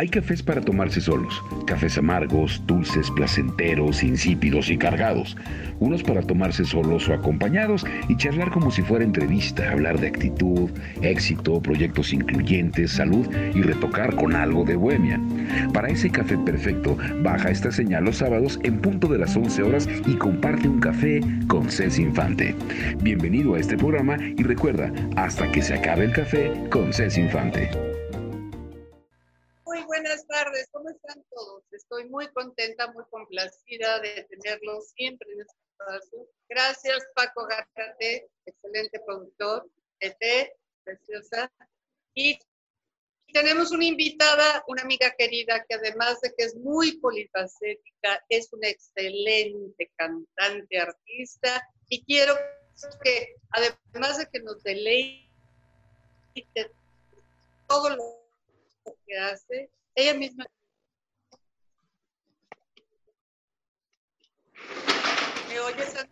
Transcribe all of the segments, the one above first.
Hay cafés para tomarse solos, cafés amargos, dulces, placenteros, insípidos y cargados. Unos para tomarse solos o acompañados y charlar como si fuera entrevista, hablar de actitud, éxito, proyectos incluyentes, salud y retocar con algo de bohemia. Para ese café perfecto, baja esta señal los sábados en punto de las 11 horas y comparte un café con Cés Infante. Bienvenido a este programa y recuerda, hasta que se acabe el café con Cés Infante buenas tardes, ¿cómo están todos? Estoy muy contenta, muy complacida de tenerlos siempre en este espacio. Gracias, Paco Garcate, excelente productor, ET, preciosa. Y tenemos una invitada, una amiga querida, que además de que es muy polifacética, es una excelente cantante, artista, y quiero que, además de que nos deleite todo lo que hace, ella misma. ¿Me oyes?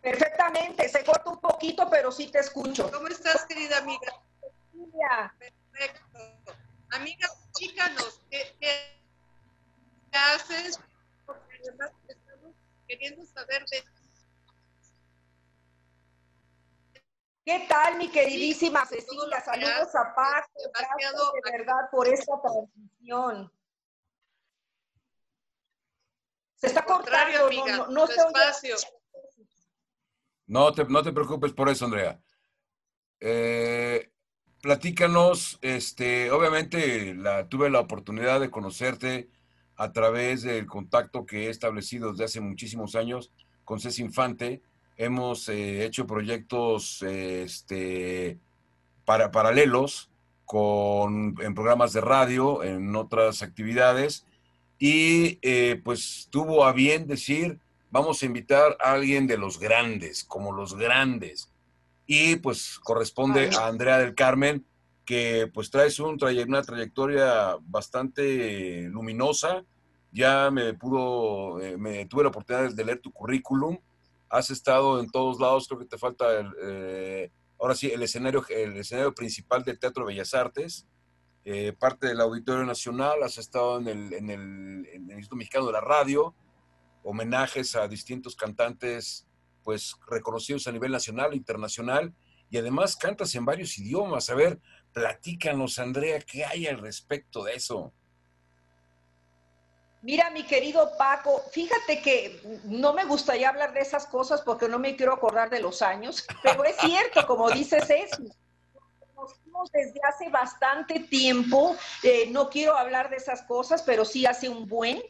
Perfectamente, se corta un poquito, pero sí te escucho. ¿Cómo estás, querida amiga? Perfecto. Amiga, chícanos, ¿qué, qué haces? Porque además estamos queriendo saber de ¿Qué tal, mi queridísima Cecilia? Saludos a Paz. Gracias de verdad por esta transmisión. Se está cortando, amiga, no, no, espacio. No te, no te preocupes por eso, Andrea. Eh, platícanos, este, obviamente la, tuve la oportunidad de conocerte a través del contacto que he establecido desde hace muchísimos años con Cés Infante hemos eh, hecho proyectos este, para, paralelos con, en programas de radio, en otras actividades, y eh, pues tuvo a bien decir, vamos a invitar a alguien de los grandes, como los grandes. Y pues corresponde a Andrea del Carmen, que pues traes un, una trayectoria bastante luminosa. Ya me pudo, eh, me tuve la oportunidad de leer tu currículum has estado en todos lados, creo que te falta, eh, ahora sí, el escenario, el escenario principal del Teatro Bellas Artes, eh, parte del Auditorio Nacional, has estado en el, en, el, Instituto Mexicano de la Radio, homenajes a distintos cantantes pues reconocidos a nivel nacional e internacional, y además cantas en varios idiomas. A ver, platícanos, Andrea, ¿qué hay al respecto de eso? Mira, mi querido Paco, fíjate que no me gustaría hablar de esas cosas porque no me quiero acordar de los años, pero es cierto, como dices, conocimos desde hace bastante tiempo, eh, no quiero hablar de esas cosas, pero sí hace un buen,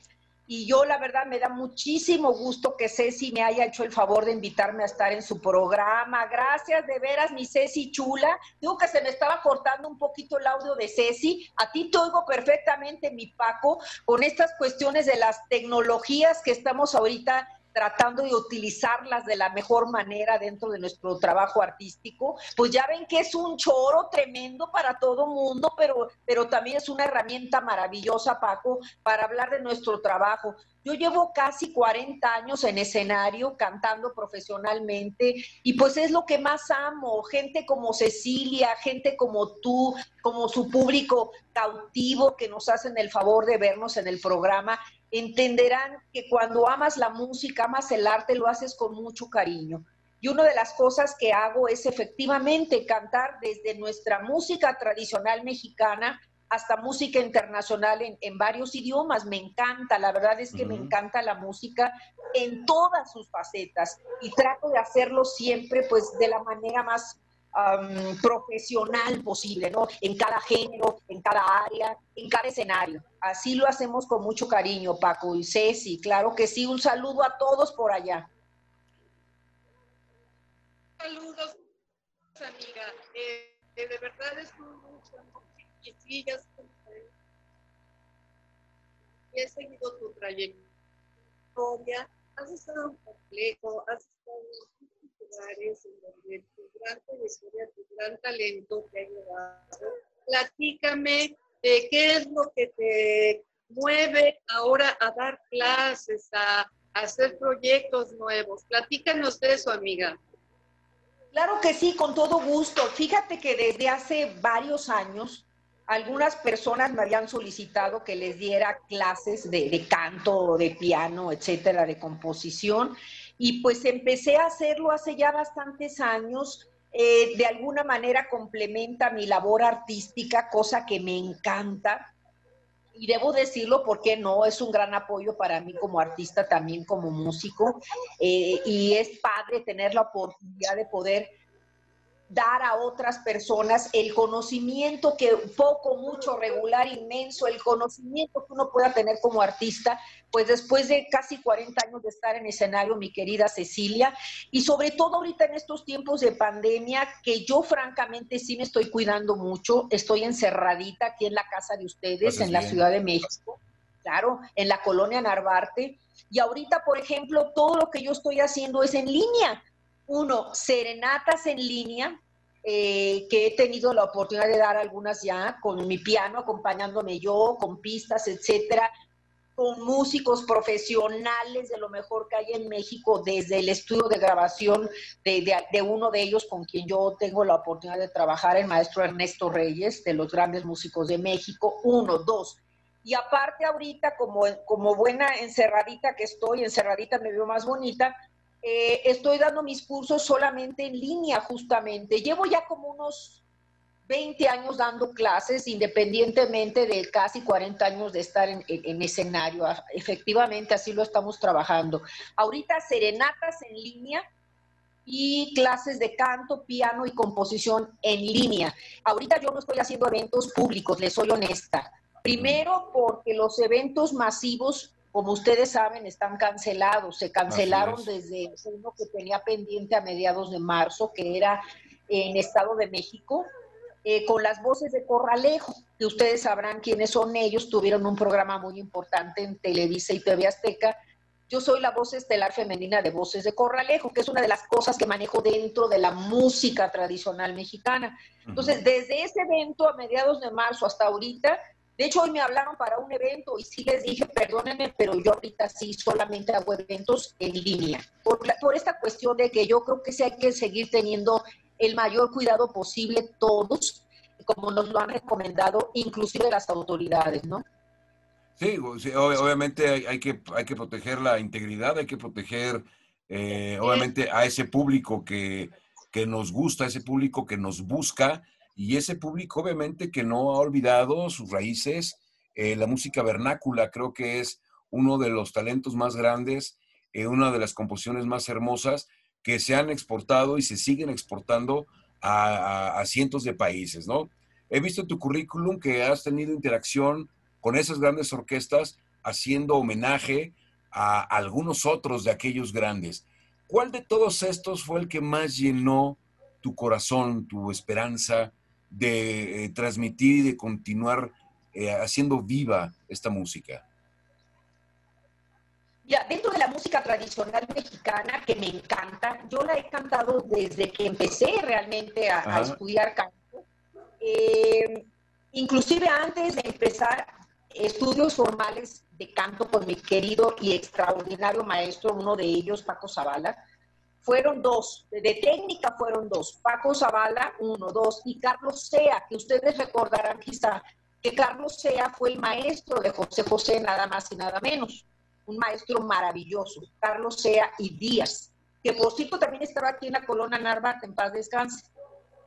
y yo la verdad me da muchísimo gusto que Ceci me haya hecho el favor de invitarme a estar en su programa. Gracias de veras, mi Ceci chula. Digo que se me estaba cortando un poquito el audio de Ceci. A ti te oigo perfectamente, mi Paco, con estas cuestiones de las tecnologías que estamos ahorita tratando de utilizarlas de la mejor manera dentro de nuestro trabajo artístico, pues ya ven que es un choro tremendo para todo mundo, pero, pero también es una herramienta maravillosa, Paco, para hablar de nuestro trabajo. Yo llevo casi 40 años en escenario cantando profesionalmente y pues es lo que más amo, gente como Cecilia, gente como tú, como su público cautivo que nos hacen el favor de vernos en el programa entenderán que cuando amas la música, amas el arte, lo haces con mucho cariño. Y una de las cosas que hago es efectivamente cantar desde nuestra música tradicional mexicana hasta música internacional en, varios idiomas. Me encanta, la verdad es que me encanta la música en todas sus facetas y trato de hacerlo siempre pues de la manera más profesional posible, ¿no? En cada género, en cada área, en cada escenario. Así lo hacemos con mucho cariño, Paco y Ceci. Claro que sí, un saludo a todos por allá. Saludos, amiga. Eh, de verdad es un gusto y sigas y he seguido tu trayectoria. Has estado complejo, has estado lugares en tu gran talento te. Platícame de qué es lo que te mueve ahora a dar clases, a, hacer proyectos nuevos. Platícanos de eso, amiga. Claro que sí, con todo gusto. Fíjate que desde hace varios años algunas personas me habían solicitado que les diera clases de, canto, de piano, etcétera, de composición. Y pues empecé a hacerlo hace ya bastantes años. Eh, de alguna manera complementa mi labor artística, cosa que me encanta. Y debo decirlo porque no, es un gran apoyo para mí como artista, también como músico. Eh, y es padre tener la oportunidad de poder dar a otras personas el conocimiento que poco, mucho, regular, inmenso, el conocimiento que uno pueda tener como artista, pues después de casi 40 años de estar en escenario, mi querida Cecilia, y sobre todo ahorita en estos tiempos de pandemia, que yo francamente sí me estoy cuidando mucho, estoy encerradita aquí en la casa de ustedes, en la Ciudad de México, claro, en la colonia Narvarte, y ahorita, por ejemplo, todo lo que yo estoy haciendo es en línea uno, serenatas en línea, eh, que he tenido la oportunidad de dar algunas ya con mi piano, acompañándome yo, con pistas, etcétera, con músicos profesionales de lo mejor que hay en México, desde el estudio de grabación de, de, uno de ellos con quien yo tengo la oportunidad de trabajar, el maestro Ernesto Reyes, de los grandes músicos de México, uno, dos. Y aparte ahorita, como, como buena encerradita que estoy, encerradita me veo más bonita, eh, estoy dando mis cursos solamente en línea, justamente. Llevo ya como unos 20 años dando clases, independientemente de casi 40 años de estar en, escenario. Ah, efectivamente, así lo estamos trabajando. Ahorita serenatas en línea y clases de canto, piano y composición en línea. Ahorita yo no estoy haciendo eventos públicos, les soy honesta. Primero porque los eventos masivos como ustedes saben, están cancelados. Se cancelaron desde uno que tenía pendiente a mediados de marzo, que era en Estado de México, eh, con las voces de Corralejo, que ustedes sabrán quiénes son ellos. Tuvieron un programa muy importante en Televisa y TV Azteca. Yo soy la voz estelar femenina de Voces de Corralejo, que es una de las cosas que manejo dentro de la música tradicional mexicana. Entonces, desde ese evento a mediados de marzo hasta ahorita, de hecho, hoy me hablaron para un evento y sí les dije, perdónenme, pero yo ahorita sí solamente hago eventos en línea. Por, por esta cuestión de que yo creo que sí hay que seguir teniendo el mayor cuidado posible todos, como nos lo han recomendado, inclusive las autoridades, ¿no? Sí, obviamente hay, que, hay que proteger la integridad, hay que proteger, eh, obviamente, a ese público que, que nos gusta, a ese público que nos busca y ese público obviamente que no ha olvidado sus raíces, eh, la música vernácula creo que es uno de los talentos más grandes, eh, una de las composiciones más hermosas que se han exportado y se siguen exportando a, cientos de países, ¿no? He visto en tu currículum que has tenido interacción con esas grandes orquestas haciendo homenaje a algunos otros de aquellos grandes. ¿Cuál de todos estos fue el que más llenó tu corazón, tu esperanza, de eh, transmitir y de continuar eh, haciendo viva esta música? Ya, dentro de la música tradicional mexicana, que me encanta, yo la he cantado desde que empecé realmente a, estudiar canto. Eh, inclusive antes de empezar estudios formales de canto con mi querido y extraordinario maestro, uno de ellos, Paco Zavala, fueron dos, de técnica fueron dos, Paco Zavala, uno, dos, y Carlos Sea, que ustedes recordarán quizá que Carlos Sea fue el maestro de José José, nada más y nada menos, un maestro maravilloso, Carlos Sea y Díaz, que por cierto también estaba aquí en la Colona Narvarte, en paz descanse.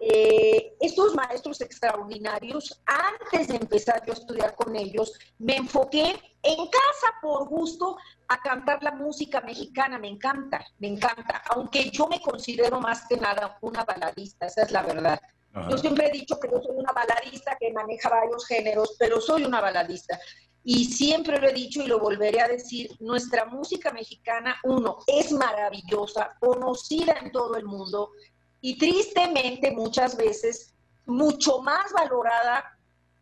Eh, estos maestros extraordinarios, antes de empezar yo a estudiar con ellos, me enfoqué en casa por gusto a cantar la música mexicana. Me encanta, me encanta, aunque yo me considero más que nada una baladista, esa es la verdad. Yo siempre he dicho que yo soy una baladista que maneja varios géneros, pero soy una baladista. Y siempre lo he dicho y lo volveré a decir, nuestra música mexicana, uno, es maravillosa, conocida en todo el mundo, y tristemente muchas veces mucho más valorada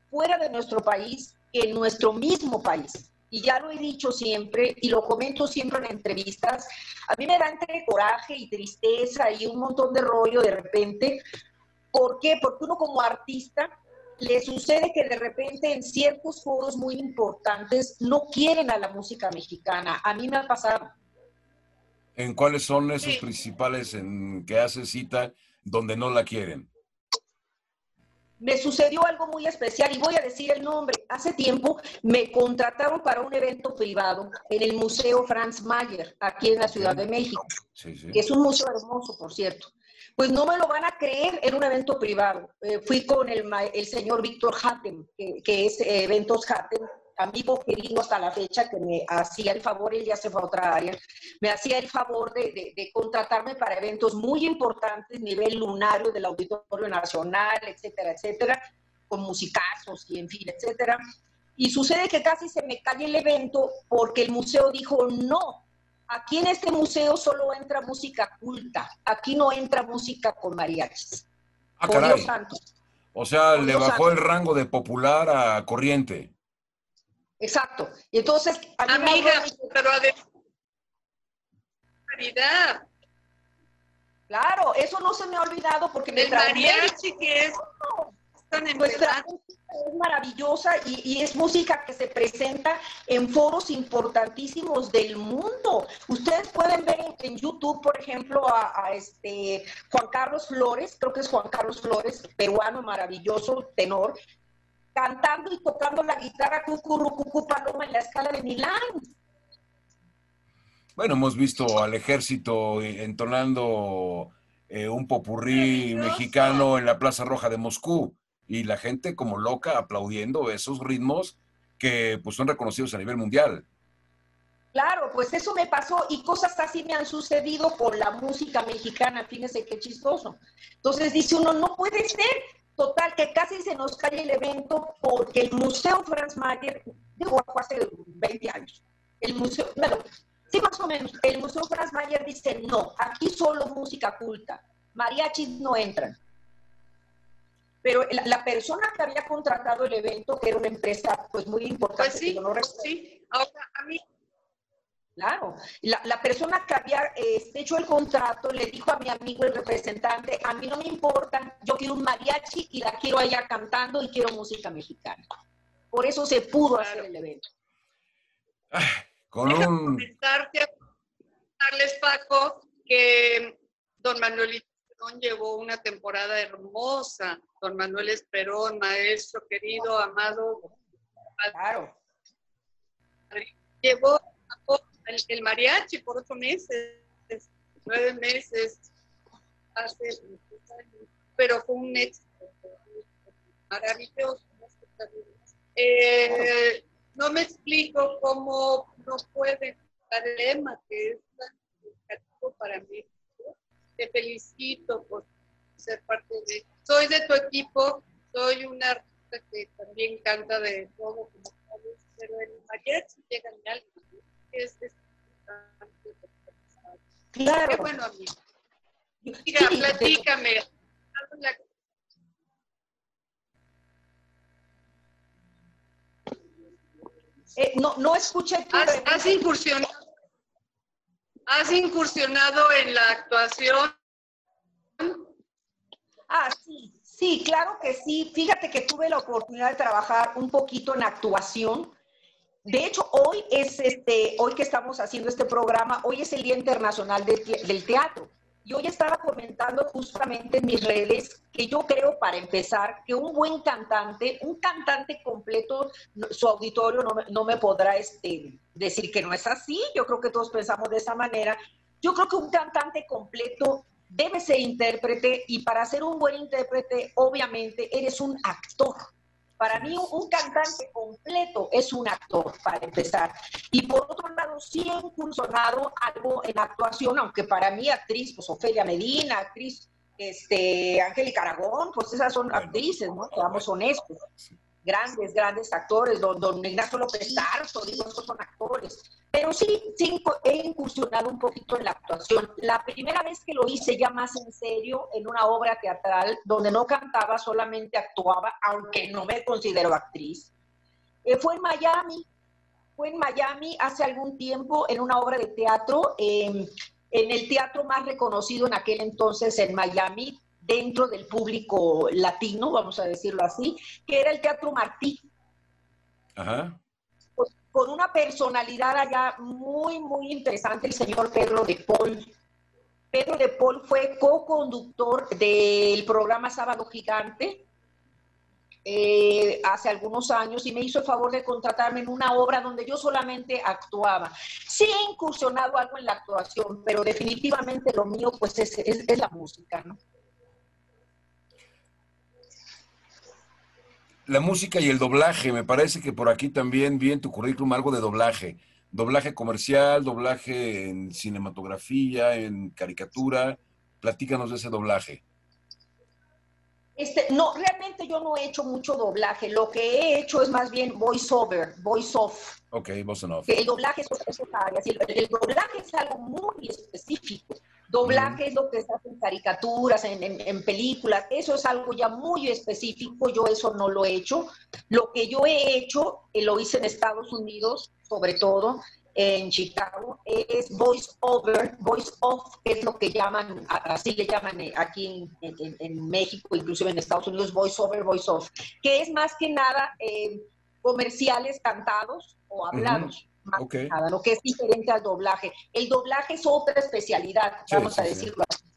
fuera de nuestro país que en nuestro mismo país. Y ya lo he dicho siempre y lo comento siempre en entrevistas, a mí me da entre coraje y tristeza y un montón de rollo de repente. ¿Por qué? Porque uno como artista le sucede que de repente en ciertos foros muy importantes no quieren a la música mexicana. A mí me ha pasado. ¿En cuáles son esos principales en que hace cita donde no la quieren? me sucedió algo muy especial y voy a decir el nombre. Hace tiempo me contrataron para un evento privado en el Museo Franz Mayer, aquí en la Ciudad de México, que es un museo hermoso, por cierto. Pues no me lo van a creer, era un evento privado. Eh, fui con el, el señor Víctor Hatem, que, es eh, Eventos Hatem, amigo querido hasta la fecha, que me hacía el favor, él ya se fue a otra área, me hacía el favor de, de, contratarme para eventos muy importantes, nivel lunario del Auditorio Nacional, etcétera, etcétera, con musicazos y en fin, etcétera. Y sucede que casi se me cae el evento porque el museo dijo, no, aquí en este museo solo entra música culta, aquí no entra música con mariachis. Ah, caray. O sea, le bajó el rango de popular a corriente. Exacto. Y entonces, amiga, pero además, Claro, eso no se me ha olvidado porque me el mariachi que es nuestra es maravillosa y, es música que se presenta en foros importantísimos del mundo. Ustedes pueden ver en, YouTube, por ejemplo, a, este Juan Carlos Flores, creo que es Juan Carlos Flores, peruano maravilloso, tenor, cantando y tocando la guitarra Cucurrucucú Paloma en la escala de Milán. Bueno, hemos visto al ejército entonando eh, un popurrí mexicano en la Plaza Roja de Moscú y la gente como loca aplaudiendo esos ritmos que pues son reconocidos a nivel mundial. Claro, pues eso me pasó y cosas así me han sucedido con la música mexicana, fíjese qué chistoso. Entonces dice uno, no puede ser, Total, que casi se nos cae el evento porque el Museo Franz Mayer, digo, hace 20 años, el museo, bueno, sí más o menos, el Museo Franz Mayer dice, no, aquí solo música culta, mariachis no entran. Pero la, persona que había contratado el evento, que era una empresa pues muy importante, pues sí, no sí, ahora a mí Claro, la, persona que había este, hecho el contrato le dijo a mi amigo el representante, a mí no me importa, yo quiero un mariachi y la quiero allá cantando y quiero música mexicana. Por eso se pudo hacer el evento. con un... comentarte, Paco, que don Manuel Esperón llevó una temporada hermosa. Don Manuel Esperón, maestro querido, amado. Claro. Llevó el, mariachi por ocho meses, nueve meses, hace pero fue un éxito maravilloso. Eh, no me explico cómo no puede dar el lema que es tan significativo para mí. Te felicito por ser parte de. Soy de tu equipo, soy una artista que también canta de todo, como pero el mariachi llega a algo es, Claro. Qué bueno. Mira, platícame. Eh, no, no escuché. ¿Has, has, incursionado, ¿Has incursionado en la actuación? Ah, sí, sí, claro que sí. Fíjate que tuve la oportunidad de trabajar un poquito en actuación de hecho, hoy es este, hoy que estamos haciendo este programa, hoy es el Día Internacional del Teatro. Y hoy estaba comentando justamente en mis redes que yo creo, para empezar, que un buen cantante, un cantante completo, su auditorio no, me podrá este, decir que no es así, yo creo que todos pensamos de esa manera. Yo creo que un cantante completo debe ser intérprete y para ser un buen intérprete, obviamente, eres un actor para mí un, cantante completo es un actor, para empezar. Y por otro lado, sí he incursionado algo en actuación, aunque para mí actriz, pues Ofelia Medina, actriz este, Angélica Aragón, pues esas son actrices, ¿no? Seamos honestos grandes, grandes actores, don, don Ignacio López Tarso, digo, estos son actores. Pero sí, sí, he incursionado un poquito en la actuación. La primera vez que lo hice ya más en serio, en una obra teatral, donde no cantaba, solamente actuaba, aunque no me considero actriz, eh, fue en Miami. Fue en Miami hace algún tiempo en una obra de teatro, em, en el teatro más reconocido en aquel entonces en Miami, dentro del público latino, vamos a decirlo así, que era el Teatro Martí. Ajá. Con, una personalidad allá muy, muy interesante, el señor Pedro de Paul. Pedro de Paul fue co-conductor del programa Sábado Gigante eh, hace algunos años y me hizo el favor de contratarme en una obra donde yo solamente actuaba. Sí he incursionado algo en la actuación, pero definitivamente lo mío pues es, es la música, ¿no? La música y el doblaje, me parece que por aquí también vi en tu currículum algo de doblaje. Doblaje comercial, doblaje en cinematografía, en caricatura. Platícanos de ese doblaje. Este, no, realmente yo no he hecho mucho doblaje. Lo que he hecho es más bien voice over, voice off. Ok, voice off. El doblaje es, el, doblaje es algo muy específico. Doblaje es lo que se hace en caricaturas, en, películas. Eso es algo ya muy específico. Yo eso no lo he hecho. Lo que yo he hecho, eh, lo hice en Estados Unidos, sobre todo, en Chicago es voice over, voice off, que es lo que llaman, así le llaman eh, aquí en, México, inclusive en Estados Unidos, voice over, voice off, que es más que nada eh, comerciales cantados o hablados. Más que nada, lo que es diferente al doblaje. El doblaje es otra especialidad, vamos a decirlo así.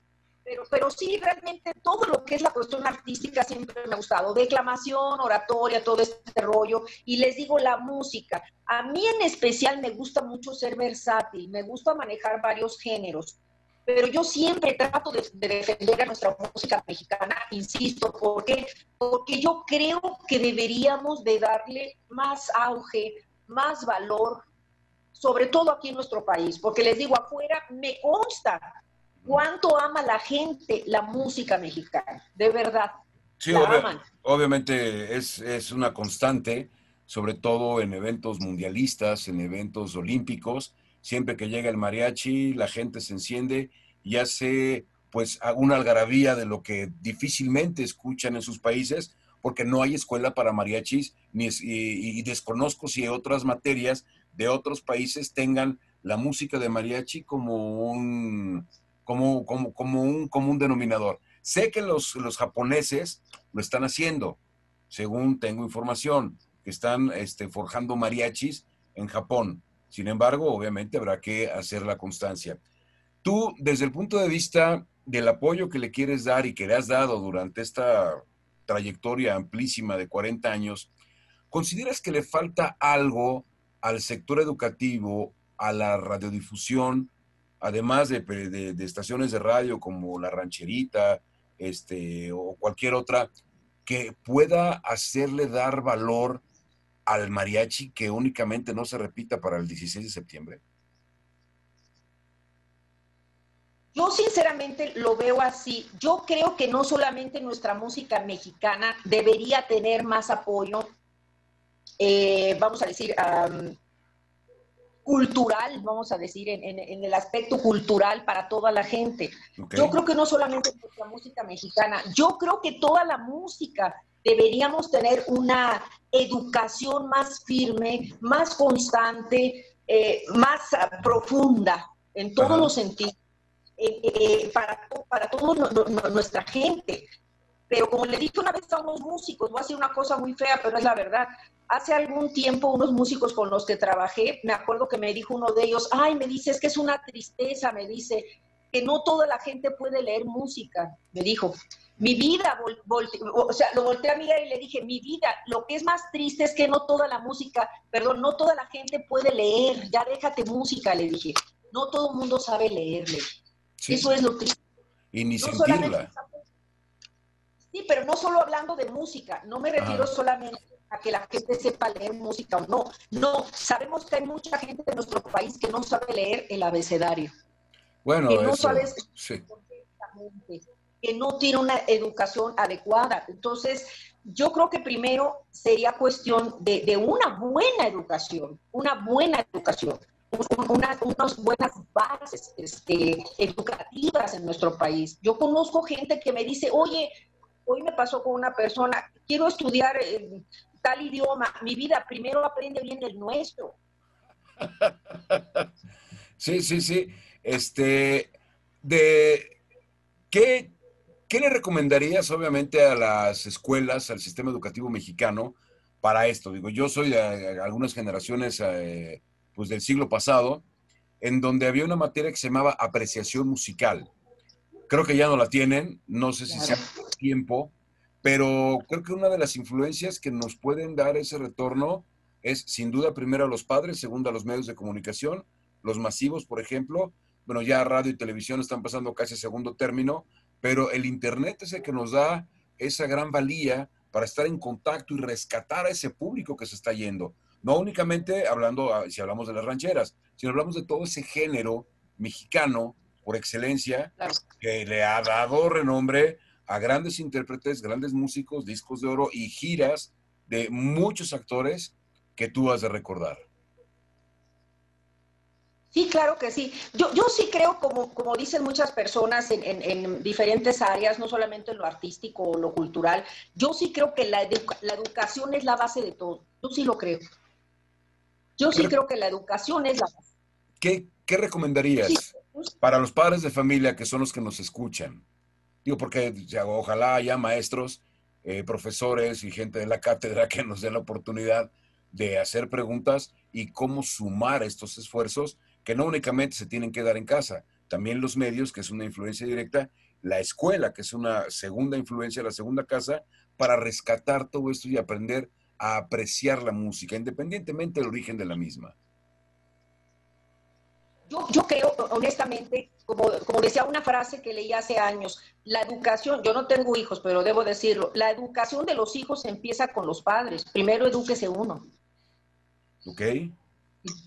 Pero, pero sí, realmente todo lo que es la cuestión artística siempre me ha gustado. Declamación, oratoria, todo este rollo. Y les digo, la música. A mí en especial me gusta mucho ser versátil, me gusta manejar varios géneros. Pero yo siempre trato de, defender a nuestra música mexicana, insisto, ¿por qué? Porque yo creo que deberíamos de darle más auge, más valor, sobre todo aquí en nuestro país, porque les digo, afuera me consta cuánto ama la gente la música mexicana, de verdad. Sí, obviamente es, una constante, sobre todo en eventos mundialistas, en eventos olímpicos. Siempre que llega el mariachi, la gente se enciende y hace pues una algarabía de lo que difícilmente escuchan en sus países, porque no hay escuela para mariachis ni, y, y desconozco si otras materias de otros países tengan la música de mariachi como un, como, como, como un común denominador. Sé que los, los japoneses lo están haciendo, según tengo información, que están este, forjando mariachis en Japón. Sin embargo, obviamente habrá que hacer la constancia. Tú, desde el punto de vista del apoyo que le quieres dar y que le has dado durante esta trayectoria amplísima de 40 años, ¿consideras que le falta algo al sector educativo, a la radiodifusión, además de, estaciones de radio como La Rancherita este, o cualquier otra, que pueda hacerle dar valor al mariachi que únicamente no se repita para el 16 de septiembre? Yo sinceramente lo veo así. Yo creo que no solamente nuestra música mexicana debería tener más apoyo, eh, vamos a decir, cultural, vamos a decir, en, el aspecto cultural para toda la gente. Yo creo que no solamente la música mexicana, yo creo que toda la música deberíamos tener una educación más firme, más constante, eh, más profunda en todos los sentidos, eh, eh, para, para toda nuestra gente. Pero como le dije una vez a unos músicos, voy a decir una cosa muy fea, pero es la verdad, hace algún tiempo unos músicos con los que trabajé, me acuerdo que me dijo uno de ellos, ay, me dice, es que es una tristeza, me dice, que no toda la gente puede leer música, me dijo. Mi vida, o sea, lo volteé a mirar y le dije, mi vida, lo que es más triste es que no toda la música, perdón, no toda la gente puede leer, ya déjate música, le dije. No todo el mundo sabe leerle. Eso es lo triste. Y ni sentirla. Sí, pero no solo hablando de música, no me refiero solamente a que la gente sepa leer música o no. No, sabemos que hay mucha gente en nuestro país que no sabe leer el abecedario. Bueno, que no sabe que no tiene una educación adecuada. Entonces, yo creo que primero sería cuestión de, una buena educación, una buena educación, unas, buenas bases este, educativas en nuestro país. Yo conozco gente que me dice, oye, hoy me pasó con una persona, quiero estudiar eh, tal idioma, mi vida, primero aprende bien el nuestro. Sí, sí, sí. Este, de, ¿qué, ¿qué le recomendarías, obviamente, a las escuelas, al sistema educativo mexicano para esto? Digo, yo soy de algunas generaciones eh, pues del siglo pasado, en donde había una materia que se llamaba apreciación musical. Creo que ya no la tienen, no sé si sea tiempo, pero creo que una de las influencias que nos pueden dar ese retorno es sin duda primero a los padres, segundo a los medios de comunicación, los masivos, por ejemplo. Bueno, ya radio y televisión están pasando casi a segundo término, pero el Internet es el que nos da esa gran valía para estar en contacto y rescatar a ese público que se está yendo. No únicamente hablando, ah, si hablamos de las rancheras, sino hablamos de todo ese género mexicano por excelencia que le ha dado renombre a grandes intérpretes, grandes músicos, discos de oro y giras de muchos actores que tú has de recordar. Sí, claro que sí. Yo, yo sí creo, como, como dicen muchas personas en, en, diferentes áreas, no solamente en lo artístico o lo cultural, yo sí creo que la, la educación es la base de todo. Yo sí lo creo. Yo sí creo que la educación es la base. ¿Qué, qué recomendarías para los padres de familia que son los que nos escuchan? Digo, porque ojalá haya maestros, eh, profesores y gente de la cátedra que nos den la oportunidad de hacer preguntas y cómo sumar estos esfuerzos que no únicamente se tienen que dar en casa, también los medios, que es una influencia directa, la escuela, que es una segunda influencia, la segunda casa, para rescatar todo esto y aprender a apreciar la música, independientemente del origen de la misma. Yo, yo creo, honestamente, como, como, decía una frase que leí hace años, la educación, yo no tengo hijos, pero debo decirlo, la educación de los hijos empieza con los padres. Primero edúquese uno. Ok.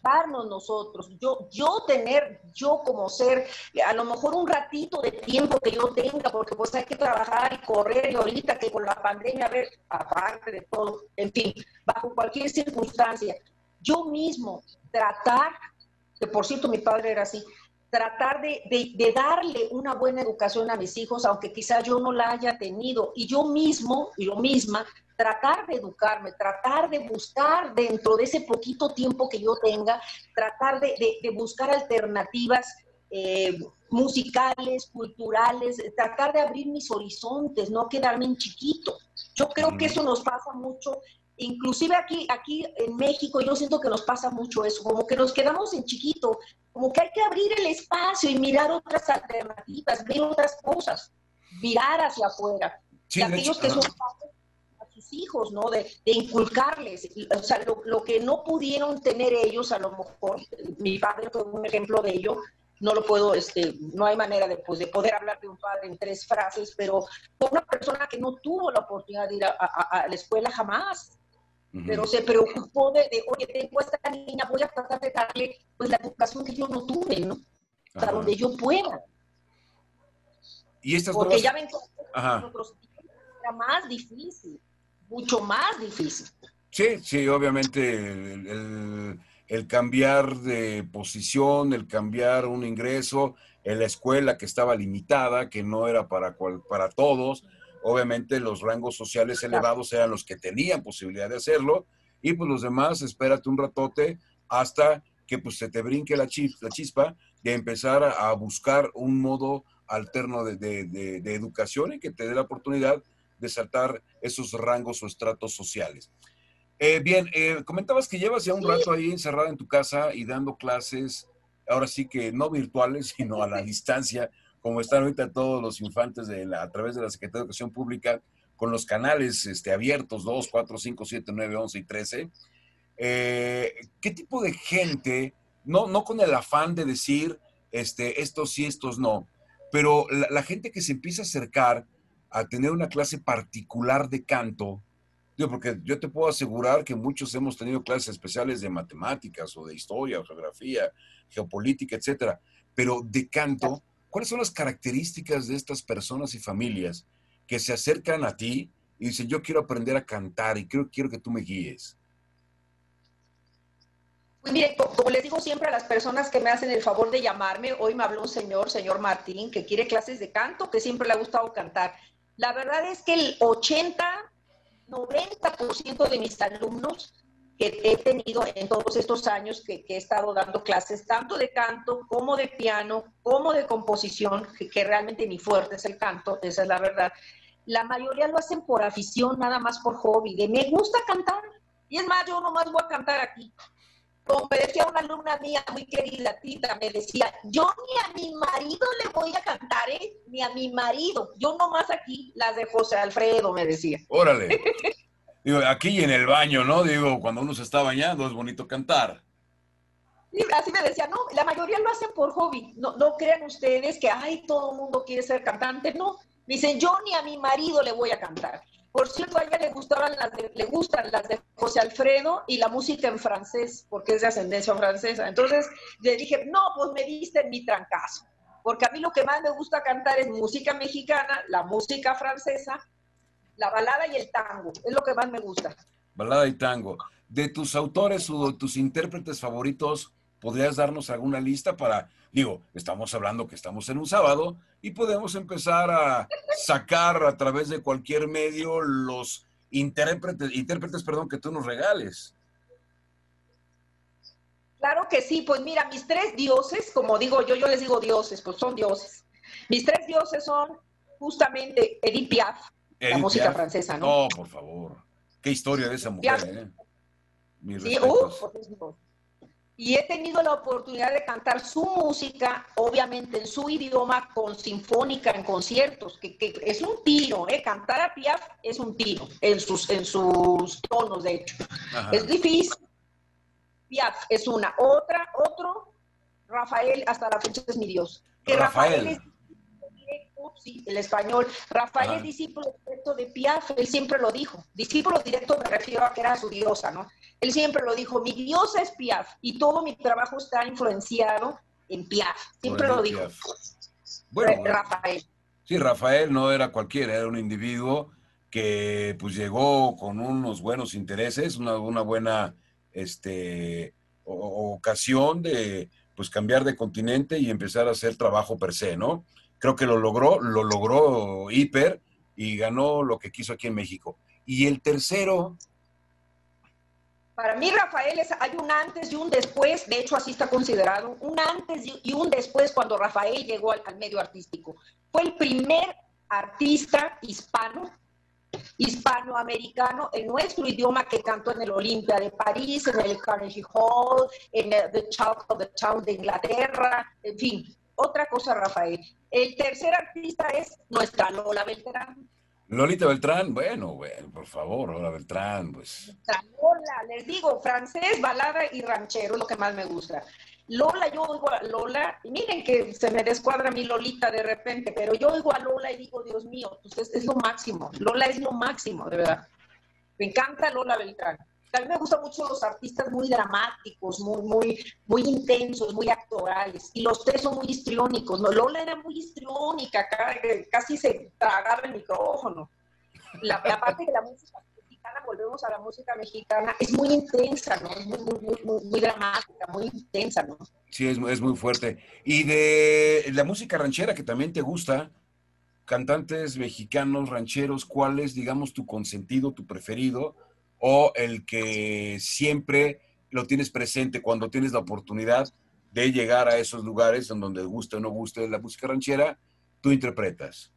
Darnos nosotros, yo, yo tener, yo como ser, a lo mejor un ratito de tiempo que yo tenga, porque pues hay que trabajar y correr, y ahorita que con la pandemia, a ver, aparte de todo, en fin, bajo cualquier circunstancia, yo mismo tratar, que por cierto mi padre era así, tratar de, de, de, darle una buena educación a mis hijos, aunque quizá yo no la haya tenido, y yo mismo, yo misma, tratar de educarme, tratar de buscar dentro de ese poquito tiempo que yo tenga, tratar de, de buscar alternativas eh, musicales, culturales, tratar de abrir mis horizontes, no quedarme en chiquito. Yo creo que eso nos pasa mucho, inclusive aquí, aquí en México, yo siento que nos pasa mucho eso, como que nos quedamos en chiquito, como que hay que abrir el espacio y mirar otras alternativas, ver otras cosas, mirar hacia afuera. Sí, aquellos que son sus hijos, ¿no? De, inculcarles, o sea, lo, que no pudieron tener ellos, a lo mejor, mi padre fue un ejemplo de ello, no lo puedo, este, no hay manera de, pues, de poder hablar de un padre en tres frases, pero fue una persona que no tuvo la oportunidad de ir a, la escuela jamás, pero se preocupó de, oye, tengo esta niña, voy a tratar de darle pues la educación que yo no tuve, ¿no? Hasta donde yo pueda. Y estas Porque ya ven que otros era más difícil mucho más difícil. Sí, sí, obviamente el, cambiar de posición, el cambiar un ingreso en la escuela que estaba limitada, que no era para, para todos, obviamente los rangos sociales elevados eran los que tenían posibilidad de hacerlo, y pues los demás, espérate un ratote hasta que pues se te brinque la, chispa, la chispa de empezar a, buscar un modo alterno de, de educación y que te dé la oportunidad de saltar esos rangos o estratos sociales. Eh, bien, eh, comentabas que llevas ya un rato ahí encerrada en tu casa y dando clases, ahora sí que no virtuales, sino a la distancia, como están ahorita todos los infantes a través de la Secretaría de Educación Pública, con los canales este, abiertos 2, 4, 5, 7, 9, 11 y 13. Eh, ¿Qué tipo de gente, no, no con el afán de decir este, estos sí, estos no, pero la, la gente que se empieza a acercar a tener una clase particular de canto, digo, porque yo te puedo asegurar que muchos hemos tenido clases especiales de matemáticas o de historia, o geografía, geopolítica, etcétera, pero de canto, ¿cuáles son las características de estas personas y familias que se acercan a ti y dicen, yo quiero aprender a cantar y quiero, quiero que tú me guíes? Pues mire, como les digo siempre a las personas que me hacen el favor de llamarme, hoy me habló un señor, señor Martín, que quiere clases de canto, que siempre le ha gustado cantar. La verdad es que el 80, 90% de mis alumnos que he tenido en todos estos años que, he estado dando clases, tanto de canto como de piano, como de composición, que, realmente mi fuerte es el canto, esa es la verdad. La mayoría lo hacen por afición, nada más por hobby, de me gusta cantar. Y es más, yo nomás voy a cantar aquí. como me decía una alumna mía muy querida, Tita, me decía, yo ni a mi marido le voy a cantar, ¿eh? Ni a mi marido. Yo nomás aquí las de José Alfredo, me decía. Órale. Digo, aquí en el baño, ¿no? Digo, cuando uno se está bañando es bonito cantar. Sí, así me decía, no, la mayoría lo hacen por hobby. No, no crean ustedes que, ay, todo el mundo quiere ser cantante. No, dicen, yo ni a mi marido le voy a cantar. Por cierto, a ella le, gustaban las le gustan las de José Alfredo y la música en francés, porque es de ascendencia francesa. Entonces le dije, no, pues me diste en mi trancazo, porque a mí lo que más me gusta cantar es música mexicana, la música francesa, la balada y el tango, es lo que más me gusta. Balada y tango. De tus autores o de tus intérpretes favoritos, ¿podrías darnos alguna lista para, digo, estamos hablando que estamos en un sábado y podemos empezar a sacar a través de cualquier medio los intérpretes, intérpretes perdón, que tú nos regales? Claro que sí, pues mira, mis tres dioses, como digo yo, yo les digo dioses, pues son dioses. Mis tres dioses son justamente Edith Piaf, la música francesa, ¿no? Oh, por favor. Qué historia de esa mujer, ¿eh? sí, uh, y he tenido la oportunidad de cantar su música, obviamente en su idioma, con sinfónica en conciertos, que, es un tiro, ¿eh? Cantar a Piaf es un tiro, en sus, en sus tonos, de hecho. Es difícil. Piaf es una. Otra, otro, Rafael, hasta la fecha es mi Dios. Que Rafael el español. Rafael es discípulo directo de Piaf, él siempre lo dijo. Discípulo directo me refiero a que era su diosa, ¿no? Él siempre lo dijo, mi diosa es Piaf y todo mi trabajo está influenciado en Piaf. Siempre lo dijo. Bueno, Rafael. Sí, Rafael no era cualquiera, era un individuo que pues llegó con unos buenos intereses, una, una buena este, ocasión de pues cambiar de continente y empezar a hacer trabajo per se, ¿no? Creo que lo logró, lo logró hiper y ganó lo que quiso aquí en México. Y el tercero. Para mí, Rafael, es, hay un antes y un después, de hecho así está considerado, un antes y un después cuando Rafael llegó al, medio artístico. Fue el primer artista hispano hispanoamericano en nuestro idioma que cantó en el Olimpia de París, en el Carnegie Hall, en el The Talk of the Town de Inglaterra, en fin, otra cosa, Rafael. El tercer artista es nuestra Lola Beltrán. Lolita Beltrán, bueno, bueno, por favor, Lola Beltrán, pues. Lola, les digo, francés, balada y ranchero es lo que más me gusta. Lola, yo oigo a Lola, y miren que se me descuadra mi Lolita de repente, pero yo oigo a Lola y digo, Dios mío, pues es, es lo máximo. Lola es lo máximo, de verdad. Me encanta Lola Beltrán. A mí me gustan mucho los artistas muy dramáticos, muy, muy, muy intensos, muy actorales. Y los tres son muy histriónicos. ¿no? Lola era muy histriónica, casi se tragaba el micrófono. La, parte de la música mexicana, volvemos a la música mexicana, es muy intensa, ¿no? Es muy, muy, muy, dramática, muy intensa, ¿no? Sí, es, es muy fuerte. Y de la música ranchera que también te gusta, cantantes mexicanos, rancheros, ¿cuál es, digamos, tu consentido, tu preferido? O el que siempre lo tienes presente cuando tienes la oportunidad de llegar a esos lugares en donde guste o no guste la música ranchera, tú interpretas?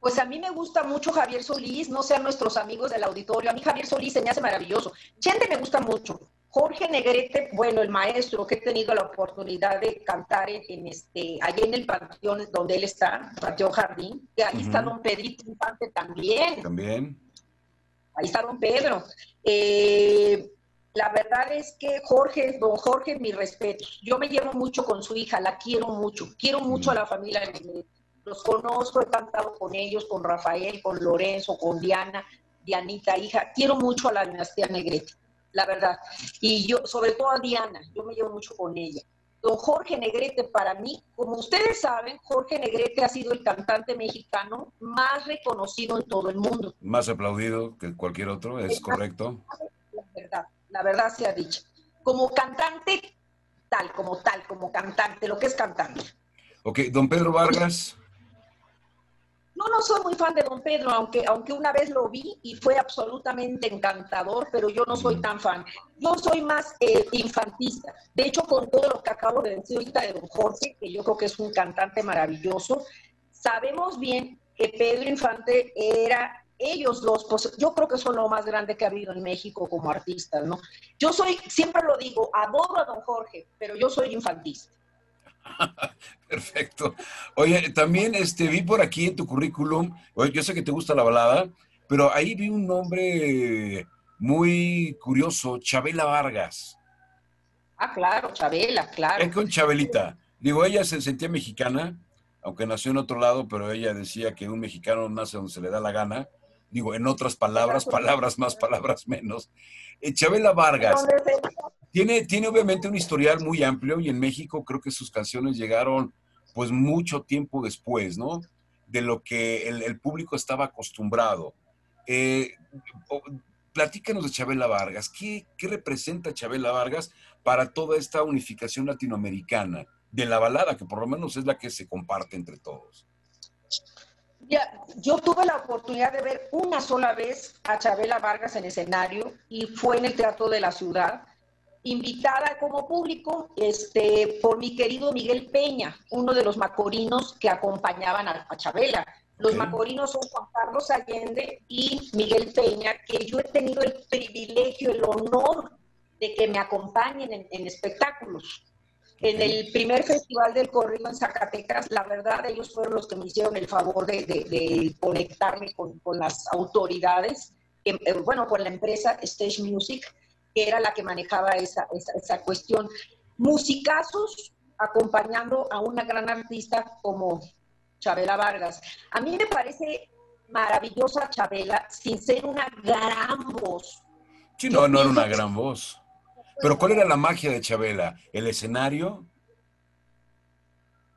Pues a mí me gusta mucho Javier Solís, no sean nuestros amigos del auditorio. A mí Javier Solís se me hace maravilloso. Chente me gusta mucho. Jorge Negrete, bueno, el maestro que he tenido la oportunidad de cantar en, este, allí en el panteón donde él está, Panteón Jardín, que ahí está don Pedrito Infante también. También ahí está don Pedro. Eh, la verdad es que Jorge, don Jorge, mi respeto. Yo me llevo mucho con su hija, la quiero mucho. Quiero mucho a la familia Los conozco, he cantado con ellos, con Rafael, con Lorenzo, con Diana, Dianita, hija. Quiero mucho a la dinastía Negrete, la verdad. Y yo, sobre todo a Diana, yo me llevo mucho con ella. Don Jorge Negrete, para mí, como ustedes saben, Jorge Negrete ha sido el cantante mexicano más reconocido en todo el mundo. Más aplaudido que cualquier otro, ¿es correcto? La verdad, la verdad se ha dicho. Como cantante, tal, como tal, como cantante, lo que es cantante. Ok, don Pedro Vargas. No, no soy muy fan de Don Pedro, aunque, aunque una vez lo vi y fue absolutamente encantador, pero yo no soy tan fan. Yo soy más eh, infantista. De hecho, con todo lo que acabo de decir ahorita de Don Jorge, que yo creo que es un cantante maravilloso, sabemos bien que Pedro Infante era ellos dos, pues yo creo que son lo más grande que ha habido en México como artistas, ¿no? Yo soy, siempre lo digo, adoro a don Jorge, pero yo soy infantista. Perfecto. Oye, también este, vi por aquí en tu currículum, yo sé que te gusta la balada, pero ahí vi un nombre muy curioso, Chabela Vargas. Ah, claro, Chabela, claro. Es con Chabelita. Digo, ella se sentía mexicana, aunque nació en otro lado, pero ella decía que un mexicano nace donde se le da la gana. Digo, en otras palabras, palabras más, palabras menos. Eh, Chabela Vargas tiene, tiene obviamente un historial muy amplio y en México creo que sus canciones llegaron pues mucho tiempo después, ¿no? De lo que el, público estaba acostumbrado. Eh, platícanos de Chabela Vargas. ¿Qué, ¿Qué representa Chabela Vargas para toda esta unificación latinoamericana? de la balada, que por lo menos es la que se comparte entre todos. Ya, yo tuve la oportunidad de ver una sola vez a Chabela Vargas en escenario y fue en el Teatro de la Ciudad, invitada como público este, por mi querido Miguel Peña, uno de los macorinos que acompañaban a, Chabela. Los macorinos son Juan Carlos Allende y Miguel Peña, que yo he tenido el privilegio, el honor de que me acompañen en espectáculos. En el primer festival del corrido en Zacatecas, la verdad, ellos fueron los que me hicieron el favor de, conectarme con, las autoridades, eh, bueno, con la empresa Stage Music, que era la que manejaba esa, esa, cuestión. Musicazos acompañando a una gran artista como Chabela Vargas. A mí me parece maravillosa Chabela, sin ser una gran voz. Sí, no, no era una gran voz. Pero ¿cuál era la magia de Chabela? ¿El escenario?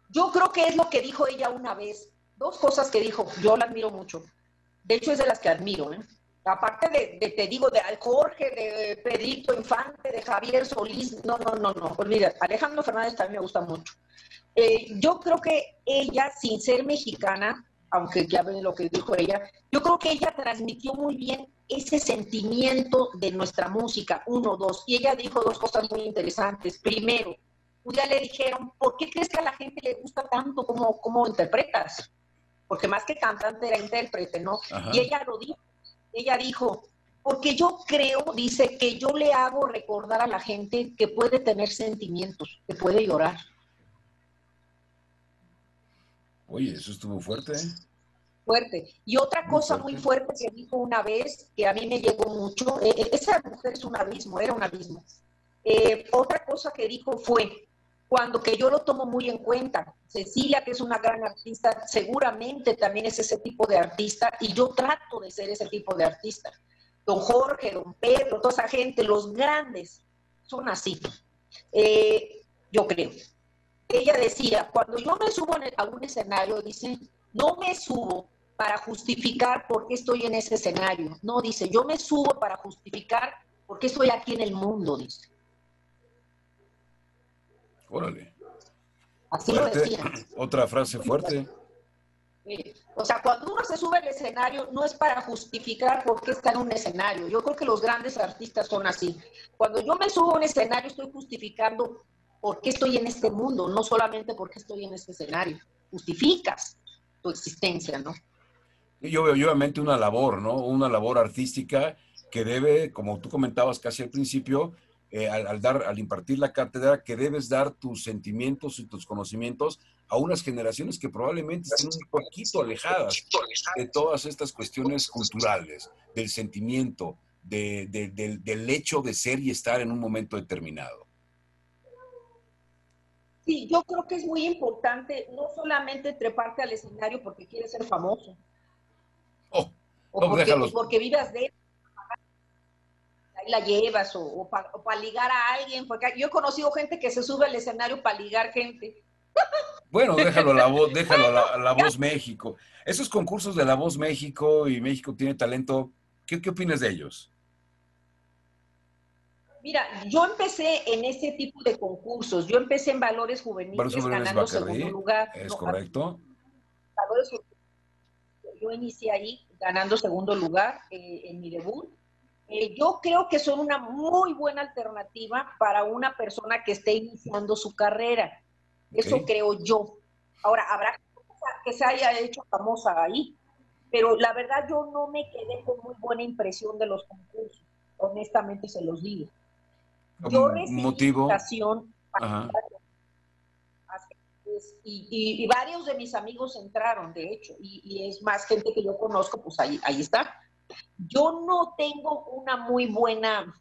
Yo creo que es lo que dijo ella una vez. Dos cosas que dijo, yo la admiro mucho. De hecho, es de las que admiro. ¿eh? Aparte de, te digo, de Jorge, de Pedrito Infante, de Javier Solís, no, no, no, no, olvida. Alejandro Fernández también me gusta mucho. Eh, yo creo que ella, sin ser mexicana, aunque ya ven lo que dijo ella, yo creo que ella transmitió muy bien ese sentimiento de nuestra música, uno, dos. Y ella dijo dos cosas muy interesantes. Primero, un día le dijeron, ¿por qué crees que a la gente le gusta tanto como, como interpretas? Porque más que cantante era intérprete, ¿no? Y ella lo dijo. Ella dijo, porque yo creo, dice, que yo le hago recordar a la gente que puede tener sentimientos, que puede llorar. Oye, eso estuvo fuerte. ¿eh? Fuerte. Y otra cosa muy fuerte que dijo una vez, que a mí me llegó mucho, eh, eh, esa mujer es un abismo, era un abismo. otra cosa que dijo fue, cuando que yo lo tomo muy en cuenta, Cecilia, que es una gran artista, seguramente también es ese tipo de artista, y yo trato de ser ese tipo de artista. Don Jorge, don Pedro, toda esa gente, los grandes, son así. yo creo ella decía, cuando yo me subo a un escenario, dice, no me subo para justificar por qué estoy en ese escenario. No, dice, yo me subo para justificar por qué estoy aquí en el mundo, dice. Órale. Así lo decía. Otra frase fuerte. O sea, cuando uno se sube al escenario, no es para justificar por qué está en un escenario. Yo creo que los grandes artistas son así. Cuando yo me subo a un escenario, estoy justificando por qué estoy en este mundo, no solamente por qué estoy en este escenario. Justificas tu existencia, ¿no? Yo veo obviamente una labor, ¿no? Una labor artística que debe, como tú comentabas casi al principio, eh, al, dar, al impartir la cátedra, que debes dar tus sentimientos y tus conocimientos a unas generaciones que probablemente estén un poquito alejadas de todas estas cuestiones culturales, del sentimiento, del hecho de ser y estar en un momento determinado. Sí, yo creo que es muy importante no solamente treparte al escenario porque quieres ser famoso. Oh, o porque, vivas de ahí la llevas o, para ligar a alguien, porque yo he conocido gente que se sube al escenario para ligar gente. Bueno, déjalo la voz, déjalo la, la voz México. Esos concursos de la voz México y México tiene talento, ¿qué, qué opinas de ellos? Mira, yo empecé en ese tipo de concursos. Yo empecé en valores juveniles ganando segundo lugar. Es correcto. Yo inicié ahí ganando segundo lugar eh, en mi debut. Eh, yo creo que son una muy buena alternativa para una persona que esté iniciando su carrera. Eso creo yo. Ahora, habrá que se haya hecho famosa ahí, pero la verdad yo no me quedé con muy buena impresión de los concursos, honestamente se los digo. Yo recibí motivo? invitación y, y, varios de mis amigos entraron, de hecho, y, y, es más gente que yo conozco, pues ahí, ahí está. Yo no tengo una muy buena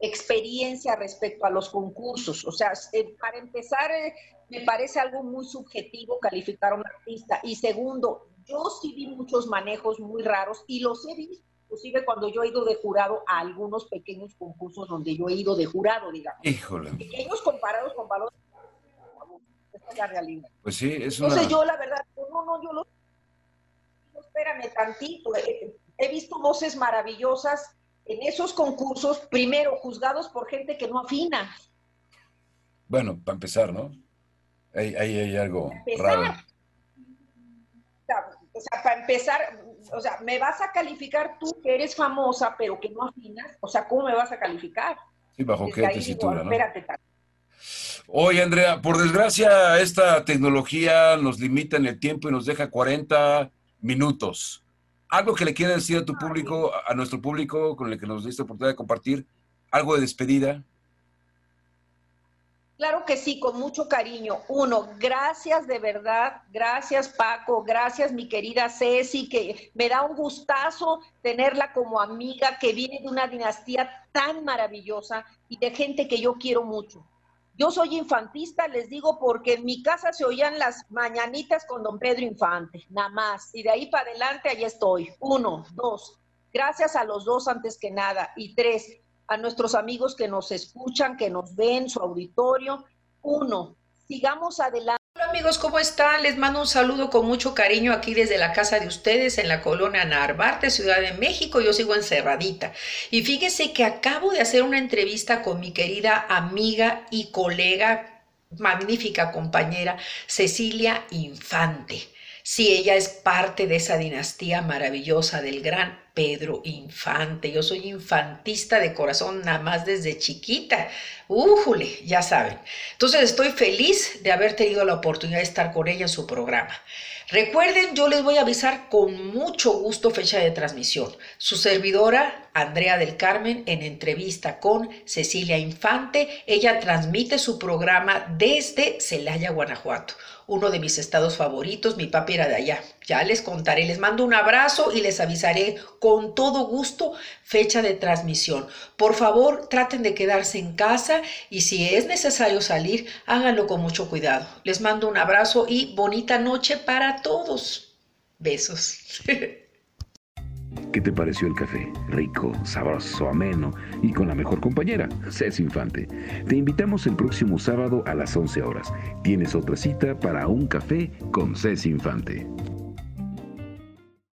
experiencia respecto a los concursos. O sea, eh, para empezar, eh, me parece algo muy subjetivo calificar a un artista. Y segundo, yo sí vi muchos manejos muy raros y los he visto, inclusive cuando yo he ido de jurado a algunos pequeños concursos donde yo he ido de jurado, digamos. Híjole. Pequeños comparados con valores. Esa es la realidad. Pues sí, es una... Entonces yo la verdad, no, no, yo lo... Espérame tantito. Eh, he visto voces maravillosas en esos concursos, primero juzgados por gente que no afina. Bueno, para empezar, ¿no? Ahí hay, algo raro. O sea, para empezar, o sea, me vas a calificar tú que eres famosa, pero que no afinas. O sea, ¿cómo me vas a calificar? Sí, bajo qué tesitura, ¿no? Espérate, Oye, Andrea, por desgracia, esta tecnología nos limita en el tiempo y nos deja 40 minutos. ¿Algo que le quieras decir a tu público, a nuestro público con el que nos diste oportunidad de compartir? ¿Algo de despedida? Claro que sí, con mucho cariño. Uno, gracias de verdad, gracias Paco, gracias mi querida Ceci, que me da un gustazo tenerla como amiga que viene de una dinastía tan maravillosa y de gente que yo quiero mucho. Yo soy infantista, les digo, porque en mi casa se oían las mañanitas con don Pedro Infante, nada más. Y de ahí para adelante, ahí estoy. Uno, dos. Gracias a los dos antes que nada. Y tres, a nuestros amigos que nos escuchan, que nos ven, su auditorio. Uno, sigamos adelante Hola amigos, ¿cómo están? Les mando un saludo con mucho cariño aquí desde la casa de ustedes en la colonia Narvarte, Ciudad de México. Yo sigo encerradita. Y fíjense que acabo de hacer una entrevista con mi querida amiga y colega, magnífica compañera, Cecilia Infante. Sí, ella es parte de esa dinastía maravillosa del gran Pedro Infante. Yo soy infantista de corazón, nada más desde chiquita. ¡Újule! Ya saben. Entonces estoy feliz de haber tenido la oportunidad de estar con ella en su programa. Recuerden, yo les voy a avisar con mucho gusto fecha de transmisión. Su servidora, Andrea del Carmen, en entrevista con Cecilia Infante. Ella transmite su programa desde Celaya, Guanajuato uno de mis estados favoritos, mi papi era de allá. Ya les contaré, les mando un abrazo y les avisaré con todo gusto fecha de transmisión. Por favor, traten de quedarse en casa y si es necesario salir, háganlo con mucho cuidado. Les mando un abrazo y bonita noche para todos. Besos. ¿Qué te pareció el café? Rico, sabroso, ameno y con la mejor compañera, Cés Infante. Te invitamos el próximo sábado a las 11 horas. Tienes otra cita para un café con Cés Infante.